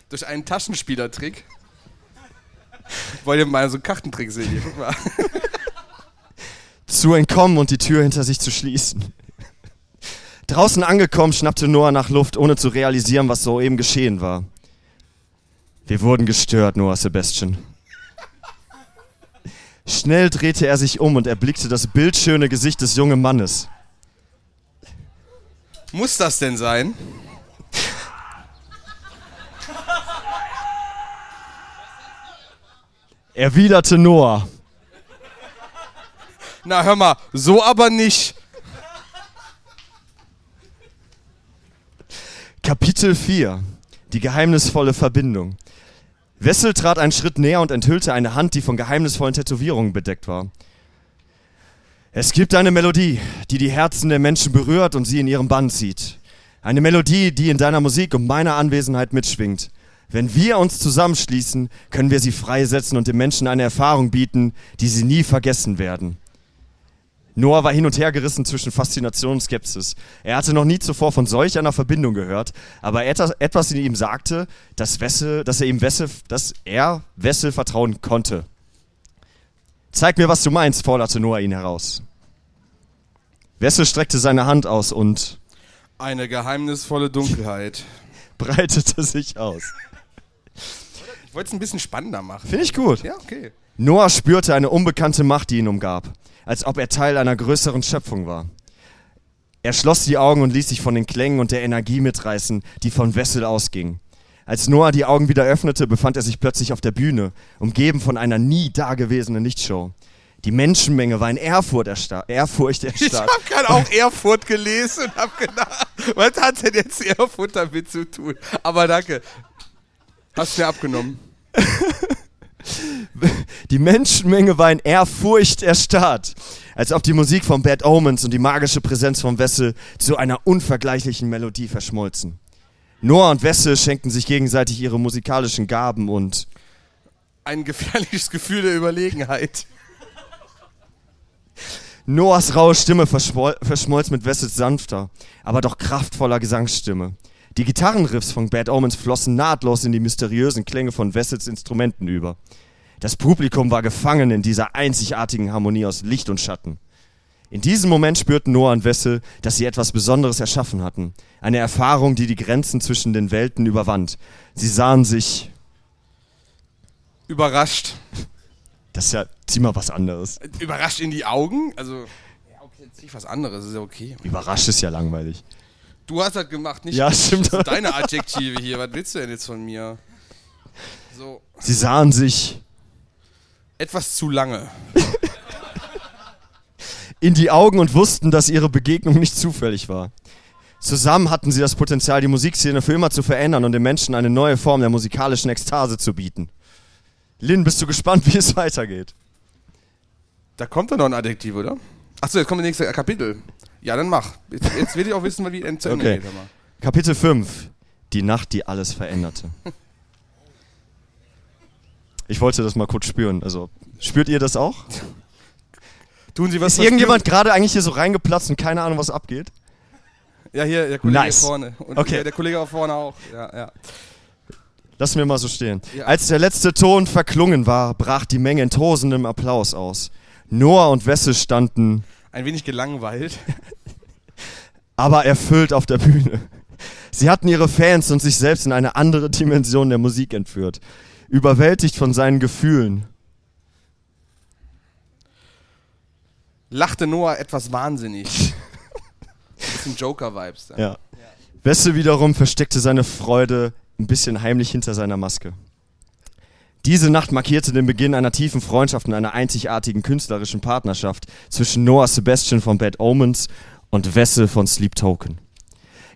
Durch einen Taschenspielertrick. Wollt ihr mal so einen Kartentrick sehen? Zu entkommen und die Tür hinter sich zu schließen. Draußen angekommen, schnappte Noah nach Luft, ohne zu realisieren, was soeben geschehen war. Wir wurden gestört, Noah Sebastian. Schnell drehte er sich um und erblickte das bildschöne Gesicht des jungen Mannes. Muss das denn sein? Erwiderte Noah. Na hör mal, so aber nicht. Kapitel 4. Die geheimnisvolle Verbindung. Wessel trat einen Schritt näher und enthüllte eine Hand, die von geheimnisvollen Tätowierungen bedeckt war. Es gibt eine Melodie, die die Herzen der Menschen berührt und sie in ihren Bann zieht. Eine Melodie, die in deiner Musik und meiner Anwesenheit mitschwingt. Wenn wir uns zusammenschließen, können wir sie freisetzen und den Menschen eine Erfahrung bieten, die sie nie vergessen werden. Noah war hin und her gerissen zwischen Faszination und Skepsis. Er hatte noch nie zuvor von solch einer Verbindung gehört, aber etwas, in ihm sagte, dass, Wessel, dass er ihm Wessel, dass er Wessel vertrauen konnte. Zeig mir, was du meinst, forderte Noah ihn heraus. Wessel streckte seine Hand aus und Eine geheimnisvolle Dunkelheit. *laughs* breitete sich aus. Ich wollte es ein bisschen spannender machen. Finde ich gut. Ja, okay. Noah spürte eine unbekannte Macht, die ihn umgab, als ob er Teil einer größeren Schöpfung war. Er schloss die Augen und ließ sich von den Klängen und der Energie mitreißen, die von Wessel ausging. Als Noah die Augen wieder öffnete, befand er sich plötzlich auf der Bühne, umgeben von einer nie dagewesenen Lichtshow. Die Menschenmenge war in Ehrfurcht, erstar Ehrfurcht Ich erstarrt. habe gerade auch Erfurt gelesen und habe gedacht, was hat denn jetzt Erfurt damit zu tun? Aber danke. Hast mir abgenommen. *laughs* Die Menschenmenge war in Ehrfurcht erstarrt, als ob die Musik von Bad Omens und die magische Präsenz von Wessel zu einer unvergleichlichen Melodie verschmolzen. Noah und Wessel schenkten sich gegenseitig ihre musikalischen Gaben und Ein gefährliches Gefühl der Überlegenheit. Noahs raue Stimme verschmol verschmolz mit Wessels sanfter, aber doch kraftvoller Gesangsstimme. Die Gitarrenriffs von Bad Omens flossen nahtlos in die mysteriösen Klänge von Wessels Instrumenten über. Das Publikum war gefangen in dieser einzigartigen Harmonie aus Licht und Schatten. In diesem Moment spürten Noah und Wessel, dass sie etwas Besonderes erschaffen hatten. Eine Erfahrung, die die Grenzen zwischen den Welten überwand. Sie sahen sich, Überrascht. das ist ja ziemlich was anderes. Überrascht in die Augen? Also, ja, okay, jetzt nicht was anderes, ist ja okay. Überrascht ist ja langweilig. Du hast das gemacht, nicht Ja, stimmt. Das sind deine Adjektive hier. Was willst du denn jetzt von mir? So, Sie sahen sich etwas zu lange. *laughs* in die Augen und wussten, dass ihre Begegnung nicht zufällig war. Zusammen hatten sie das Potenzial, die Musikszene für immer zu verändern und den Menschen eine neue Form der musikalischen Ekstase zu bieten. Lynn, bist du gespannt, *laughs* wie es weitergeht? Da kommt doch noch ein Adjektiv, oder? Achso, jetzt kommt das nächste Kapitel. Ja, dann mach. Jetzt, jetzt will ich auch wissen, wie es zu Ende Okay. geht. Kapitel 5. Die Nacht, die alles veränderte. Ich wollte das mal kurz spüren. Also, spürt ihr das auch? Tun Sie was Ist irgendjemand gerade eigentlich hier so reingeplatzt und keine Ahnung, was abgeht? Ja, hier, der Kollege Nice. hier vorne. Und Okay. der, Kollege auch vorne auch. Ja, ja. Lassen wir mal so stehen. Ja. Als der letzte Ton verklungen war, brach die Menge in tosendem Applaus aus. Noah und Wessel standen, Ein wenig gelangweilt. *laughs* aber erfüllt auf der Bühne. Sie hatten ihre Fans und sich selbst in eine andere Dimension der Musik entführt. Überwältigt von seinen Gefühlen. Lachte Noah etwas wahnsinnig. *laughs* Bisschen Joker-Vibes. Ja. Wessel wiederum versteckte seine Freude ein bisschen heimlich hinter seiner Maske. Diese Nacht markierte den Beginn einer tiefen Freundschaft und einer einzigartigen künstlerischen Partnerschaft zwischen Noah Sebastian von Bad Omens und Wessel von Sleep Token.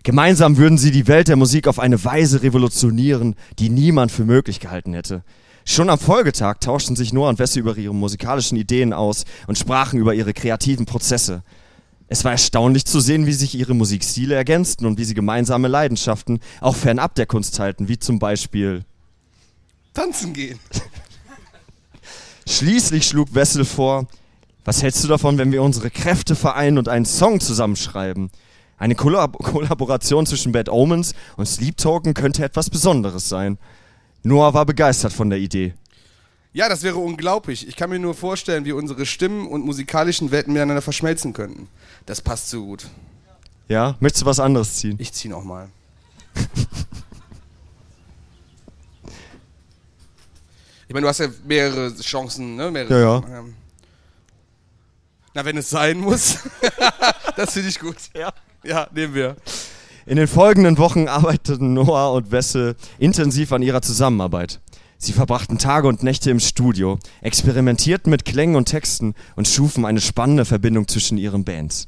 Gemeinsam würden sie die Welt der Musik auf eine Weise revolutionieren, die niemand für möglich gehalten hätte. Schon am Folgetag tauschten sich Noah und Wessel über ihre musikalischen Ideen aus und sprachen über ihre kreativen Prozesse. Es war erstaunlich zu sehen, wie sich ihre Musikstile ergänzten und wie sie gemeinsame Leidenschaften auch fernab der Kunst halten, wie zum Beispiel Tanzen gehen. Schließlich schlug Wessel vor, was hältst du davon, wenn wir unsere Kräfte vereinen und einen Song zusammenschreiben? Eine Kollab Kollaboration zwischen Bad Omens und Sleep Token könnte etwas Besonderes sein. Noah war begeistert von der Idee. Ja, das wäre unglaublich. Ich kann mir nur vorstellen, wie unsere Stimmen und musikalischen Welten miteinander verschmelzen könnten. Das passt so gut. Ja, möchtest du was anderes ziehen? Ich zieh noch mal. *laughs* ich meine, du hast ja mehrere Chancen, ne? Mehrere, Ja, ja. Ähm, Na, wenn es sein muss. *laughs* das finde ich gut. Ja. Ja, nehmen wir. In den folgenden Wochen arbeiteten Noah und Wessel intensiv an ihrer Zusammenarbeit. Sie verbrachten Tage und Nächte im Studio, experimentierten mit Klängen und Texten und schufen eine spannende Verbindung zwischen ihren Bands.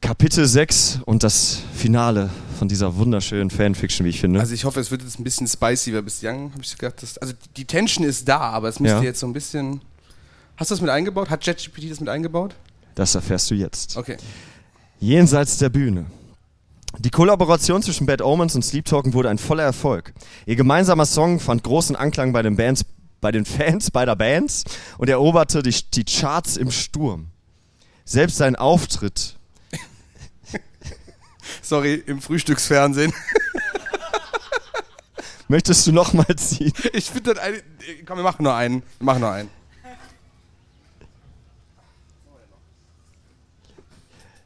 Kapitel 6 und das Finale von dieser wunderschönen Fanfiction, wie ich finde. Also ich hoffe, es wird jetzt ein bisschen spicy, weil bislang habe ich gedacht, dass, also die Tension ist da, aber es müsste Ja. jetzt so ein bisschen... Hast du das mit eingebaut? Hat ChatGPT das mit eingebaut? Das erfährst du jetzt. Okay. Jenseits der Bühne. Die Kollaboration zwischen Bad Omens und Sleep Token wurde ein voller Erfolg. Ihr gemeinsamer Song fand großen Anklang bei den Bands, bei den Fans beider Bands und eroberte die, die Charts im Sturm. Selbst sein Auftritt, Sorry, im Frühstücksfernsehen. *laughs* möchtest du noch mal ziehen? Ich finde das eine. Komm, wir machen nur einen. Wir machen nur einen.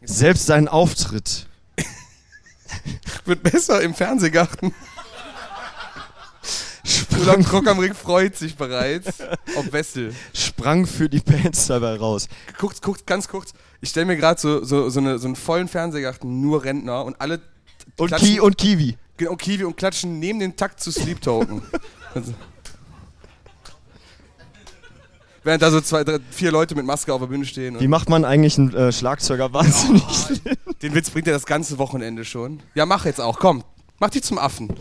Selbst sein Auftritt *laughs* Wird besser im Fernsehgarten. *laughs* Sprang, Krock am Ring freut sich bereits auf Wessel. sprang für die Bands dabei raus. Guckt, guckt, ganz kurz. Ich stelle mir gerade so, so, so, eine, so einen vollen Fernsehgarten, nur Rentner und alle Und, Ki und Kiwi. Genau, Kiwi und klatschen neben dem Takt zu Sleep Token. *laughs* Also. Während da so zwei, drei, vier Leute mit Maske auf der Bühne stehen. Wie Und macht man eigentlich einen äh, Schlagzeuger wahnsinnig? *laughs* den Witz bringt er das ganze Wochenende schon. Ja, mach jetzt auch, komm. Mach dich zum Affen.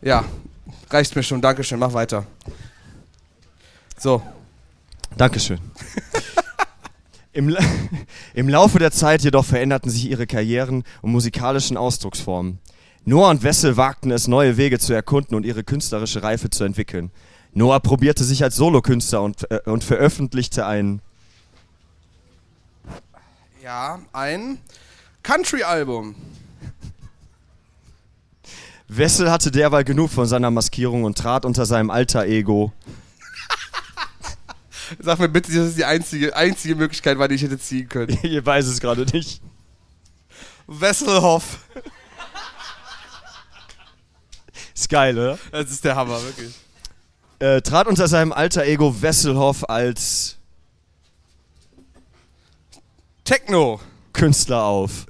Ja, reicht mir schon. Dankeschön, mach weiter. So, Dankeschön. *laughs* Im, La *laughs* Im Laufe der Zeit jedoch veränderten sich ihre Karrieren und musikalischen Ausdrucksformen. Noah und Wessel wagten es, neue Wege zu erkunden und ihre künstlerische Reife zu entwickeln. Noah probierte sich als Solokünstler und, äh, und veröffentlichte ein ja, ein Country-Album. Wessel hatte derweil genug von seiner Maskierung und trat unter seinem alter Ego. Sag mir bitte, dass es die einzige, einzige Möglichkeit war, die ich hätte ziehen können. *laughs* Ihr weiß es gerade nicht. Wesselhoff. Ist geil, oder? Das ist der Hammer, wirklich. Äh, trat unter seinem alter Ego Wesselhoff als Techno. Künstler auf.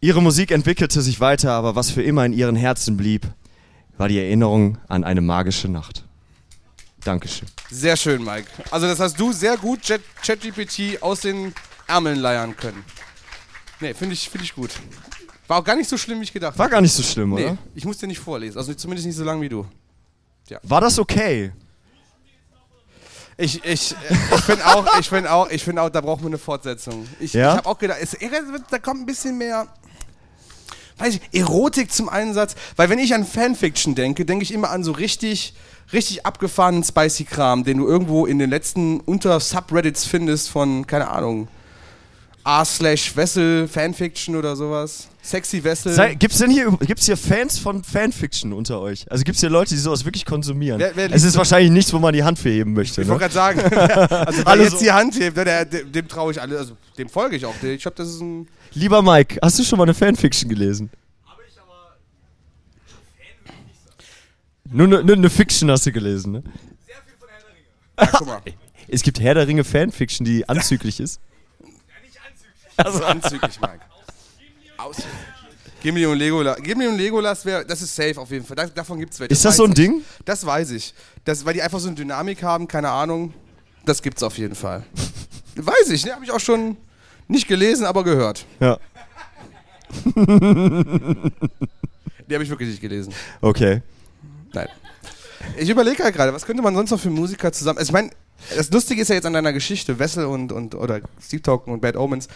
Ihre Musik entwickelte sich weiter, aber was für immer in ihren Herzen blieb, war die Erinnerung an eine magische Nacht. Dankeschön. Sehr schön, Mike. Also das hast du sehr gut Chat- ChatGPT aus den Ärmeln leiern können. Nee, finde ich, find ich gut. War auch gar nicht so schlimm, wie ich gedacht War habe. gar nicht so schlimm, Nee, oder? ich muss dir nicht vorlesen. Also zumindest nicht so lang wie du. War das okay? Ich, ich, ich finde auch, ich finde auch, ich finde auch, da brauchen wir eine Fortsetzung. Ich, Ja? ich habe auch gedacht, es, da kommt ein bisschen mehr, weiß ich, Erotik zum Einsatz. Weil wenn ich an Fanfiction denke, denke ich immer an so richtig, richtig abgefahrenen spicy Kram, den du irgendwo in den letzten Unter-Subreddits findest von, keine Ahnung, R slash Wessel Fanfiction oder sowas. Sexy Wessel. Sei, gibt's denn hier, gibt's hier Fans von Fanfiction unter euch? Also gibt's hier Leute, die sowas wirklich konsumieren? Wer- wer es ist so- wahrscheinlich nichts, wo man die Hand für heben möchte. ich Ne? wollte gerade sagen, *laughs* also wer Alle jetzt so- die Hand hebt, ne, der, dem, dem traue ich alle, also dem folge ich auch. Ich glaube, das ist ein Lieber Mike, hast du schon mal eine Fanfiction gelesen? Nur eine, nur eine Fiction hast du gelesen, ne? Ja, guck mal. *laughs* Es gibt Herr der Ringe Fanfiction, die *laughs* anzüglich ist. Das ist anzüglich, Mike. Aus. Gimli und Legolas. Gimli und Legolas wäre, das ist safe auf jeden Fall. Da, davon gibt's welche. Ist das weiß so ein ich. Ding? Das weiß ich. Das, weil die einfach so eine Dynamik haben, keine Ahnung. Das gibt's auf jeden Fall. *laughs* weiß ich, ne? Habe ich auch schon nicht gelesen, aber gehört. Ja. *laughs* Die habe ich wirklich nicht gelesen. Okay. Nein. Ich überlege halt gerade, was könnte man sonst noch für Musiker zusammen. Also ich meine, das Lustige ist ja jetzt an deiner Geschichte, Wessel und, und oder Steve Token und Bad Omens.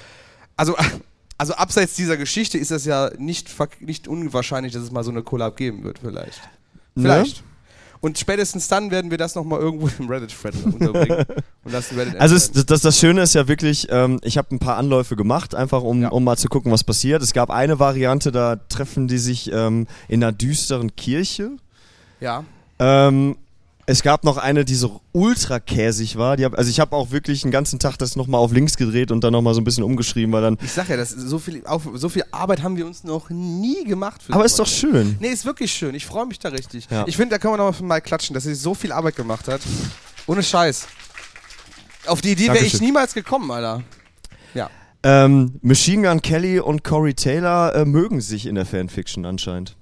Also, *laughs* also abseits dieser Geschichte ist das ja nicht, nicht unwahrscheinlich, dass es mal so eine Collab geben wird, vielleicht. Vielleicht. Und spätestens dann werden wir das nochmal irgendwo im Reddit-Thread *laughs* unterbringen. Reddit Also es, das, das Schöne ist ja wirklich, ähm, ich habe ein paar Anläufe gemacht, einfach um, Ja. um mal zu gucken, was passiert. Es gab eine Variante, da treffen die sich ähm, in einer düsteren Kirche. ja. Ähm, es gab noch eine, die so ultra käsig war. Hab, also ich habe auch wirklich den ganzen Tag das nochmal auf links gedreht und dann nochmal so ein bisschen umgeschrieben, weil dann. Ich sag ja, das so, viel, auf, so viel Arbeit haben wir uns noch nie gemacht. Für Aber ist doch schön. Nee, ist wirklich schön. Ich freue mich da richtig. Ja. Ich finde, da kann man nochmal von Mike klatschen, dass er so viel Arbeit gemacht hat. Ohne Scheiß. Auf die Idee wäre ich niemals gekommen, Alter. Ja. Ähm, Machine Gun Kelly und Corey Taylor äh, mögen sich in der Fanfiction anscheinend.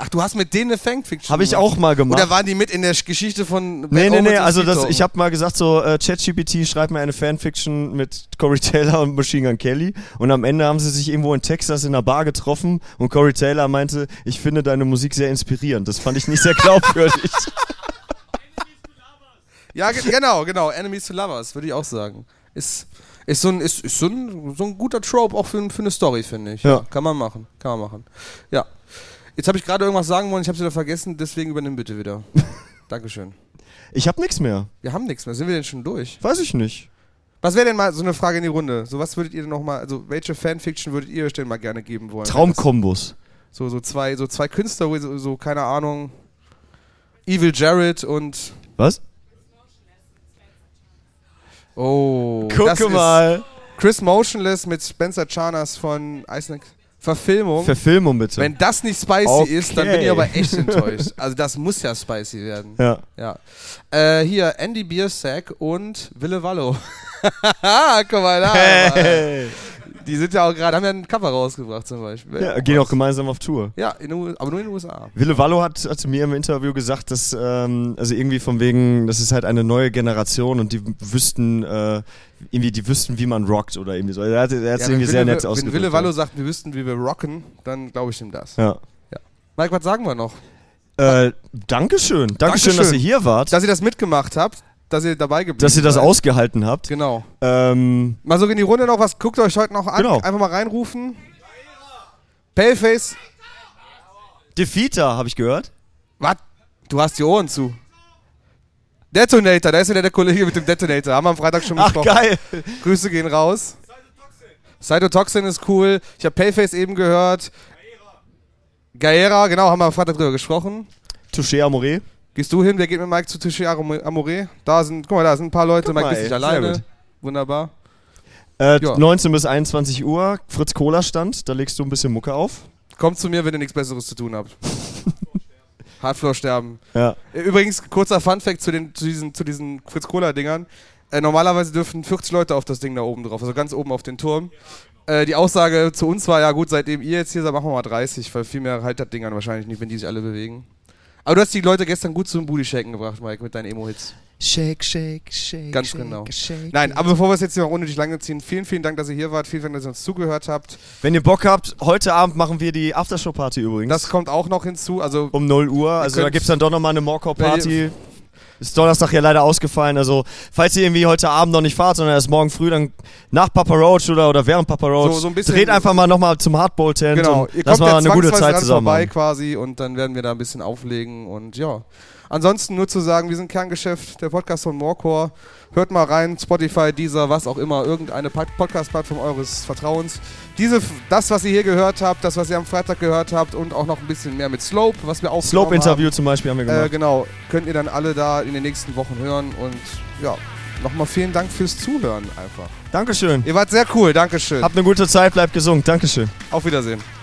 Ach, du hast mit denen eine Fanfiction Habe ich gemacht? auch mal gemacht. Oder waren die mit in der Geschichte von Bad Nee, nee, nee, also das, ich habe mal gesagt, so äh, ChatGPT schreibt mir eine Fanfiction mit Corey Taylor und Machine Gun Kelly und am Ende haben sie sich irgendwo in Texas in einer Bar getroffen und Corey Taylor meinte, ich finde deine Musik sehr inspirierend. Das fand ich nicht sehr *laughs* glaubwürdig. Ja, ge- genau, genau. Enemies to Lovers, würde ich auch sagen. Ist, ist, so, ein, ist, ist so, ein, so ein guter Trope auch für, für eine Story, finde ich. Ja. Kann man machen, kann man machen. Ja. Jetzt habe ich gerade irgendwas sagen wollen, ich habe es wieder vergessen, deswegen übernimm bitte wieder. *laughs* Dankeschön. Ich hab nix mehr. Wir haben nichts mehr. Sind wir denn schon durch? Weiß ich nicht. Was wäre denn mal so eine Frage in die Runde? So, was würdet ihr denn nochmal, also welche Fanfiction würdet ihr euch denn mal gerne geben wollen? Traumkombos. So, so zwei, so zwei Künstler, so, so, keine Ahnung, Evil Jared und Was? oh, Guck das ist mal. Chris Motionless mit Spencer Charnas von Iceland Verfilmung. Verfilmung bitte. Wenn das nicht spicy Okay. ist, dann bin ich aber echt enttäuscht. Also das muss ja spicy werden. ja. Ja. Äh, hier, Andy Biersack und Wille Wallo. *laughs* Guck mal da. Hey. Die sind ja auch gerade, haben ja ein Cover rausgebracht zum Beispiel. Ja, gehen auch gemeinsam auf Tour. Ja, in, aber nur in den USA. Wille Wallo hat, hat mir im Interview gesagt, dass, ähm, also irgendwie von wegen, das ist halt eine neue Generation und die wüssten, äh, irgendwie, die wüssten, wie man rockt oder irgendwie so. Er hat es Ja, irgendwie wenn sehr Wille, nett Wenn ausgedrückt. Wille Wallo sagt, wir wüssten, wie wir rocken, dann glaube ich ihm das. ja. Mike, was sagen wir noch? Äh, Dankeschön. Dankeschön, Dankeschön. dass ihr hier wart, Dass ihr das mitgemacht habt, dass ihr dabei geblieben dass ihr das seid. ausgehalten habt. Genau. Ähm, Mal so in die Runde noch, was guckt euch heute noch an? Genau. Einfach mal reinrufen. Paleface. Defeater, habe ich gehört. Was? Du hast die Ohren zu. Detonator, da ist wieder der Kollege mit dem Detonator. Haben wir am Freitag schon Ach, besprochen. geil. Grüße gehen raus. Cytotoxin ist cool. Ich habe Paleface eben gehört. Gaera, genau, haben wir am Freitag drüber gesprochen. Touché Amore. Gehst du hin? Wer geht mit Mike zu Touché Amore? Da sind, guck mal, da sind ein paar Leute. Guck Mike mal, bist nicht alleine. Wunderbar. Äh, Ja. 19 bis 21 Uhr, Fritz Cola stand, da legst du ein bisschen Mucke auf. Kommt zu mir, wenn ihr nichts Besseres zu tun habt. *laughs* Hardfloor sterben. Ja. Äh, Übrigens, kurzer Funfact zu, den, zu diesen, zu diesen Fritz-Cola-Dingern. Äh, normalerweise dürfen 40 Leute auf das Ding da oben drauf, also ganz oben auf den Turm. Äh, die Aussage zu uns war, ja gut, seitdem ihr jetzt hier seid, machen wir mal 30, weil viel mehr halt das Ding an wahrscheinlich nicht, wenn die sich alle bewegen. Aber du hast die Leute gestern gut zum Booty-Shaken gebracht, Mike, mit deinen Emo-Hits. Shake, shake, shake. Ganz genau. Nein, aber bevor wir es jetzt hier noch unnötig lange ziehen, vielen, vielen Dank, dass ihr hier wart, vielen Dank, dass ihr uns zugehört habt. Wenn ihr Bock habt, heute Abend machen wir die Aftershow-Party übrigens. Das kommt auch noch hinzu, also um 0 Uhr. Also da könnt- gibt's dann doch nochmal eine Morcor-Party. Ist Donnerstag ja leider ausgefallen. Also, falls ihr irgendwie heute Abend noch nicht fahrt, sondern erst morgen früh, dann nach Papa Roach oder, oder während Papa Roach, So- so ein bisschen- dreht einfach mal nochmal zum Hardball-Tent Genau, und ihr kommt mal ja eine gute Zeit zusammen vorbei quasi und dann werden wir da ein bisschen auflegen und ja. Ansonsten nur zu sagen, wir sind Kerngeschäft, der Podcast von Morecore. Hört mal rein, Spotify, Deezer, was auch immer, irgendeine Podcast-Plattform eures Vertrauens. Diese, das, was ihr hier gehört habt, das, was ihr am Freitag gehört habt und auch noch ein bisschen mehr mit Slope, was wir auch Slope-Interview zum Beispiel haben wir gemacht. Äh, genau, könnt ihr dann alle da in den nächsten Wochen hören und ja, nochmal vielen Dank fürs Zuhören einfach. Dankeschön. Ihr wart sehr cool, Dankeschön. Habt eine gute Zeit, bleibt gesund. Dankeschön. Auf Wiedersehen.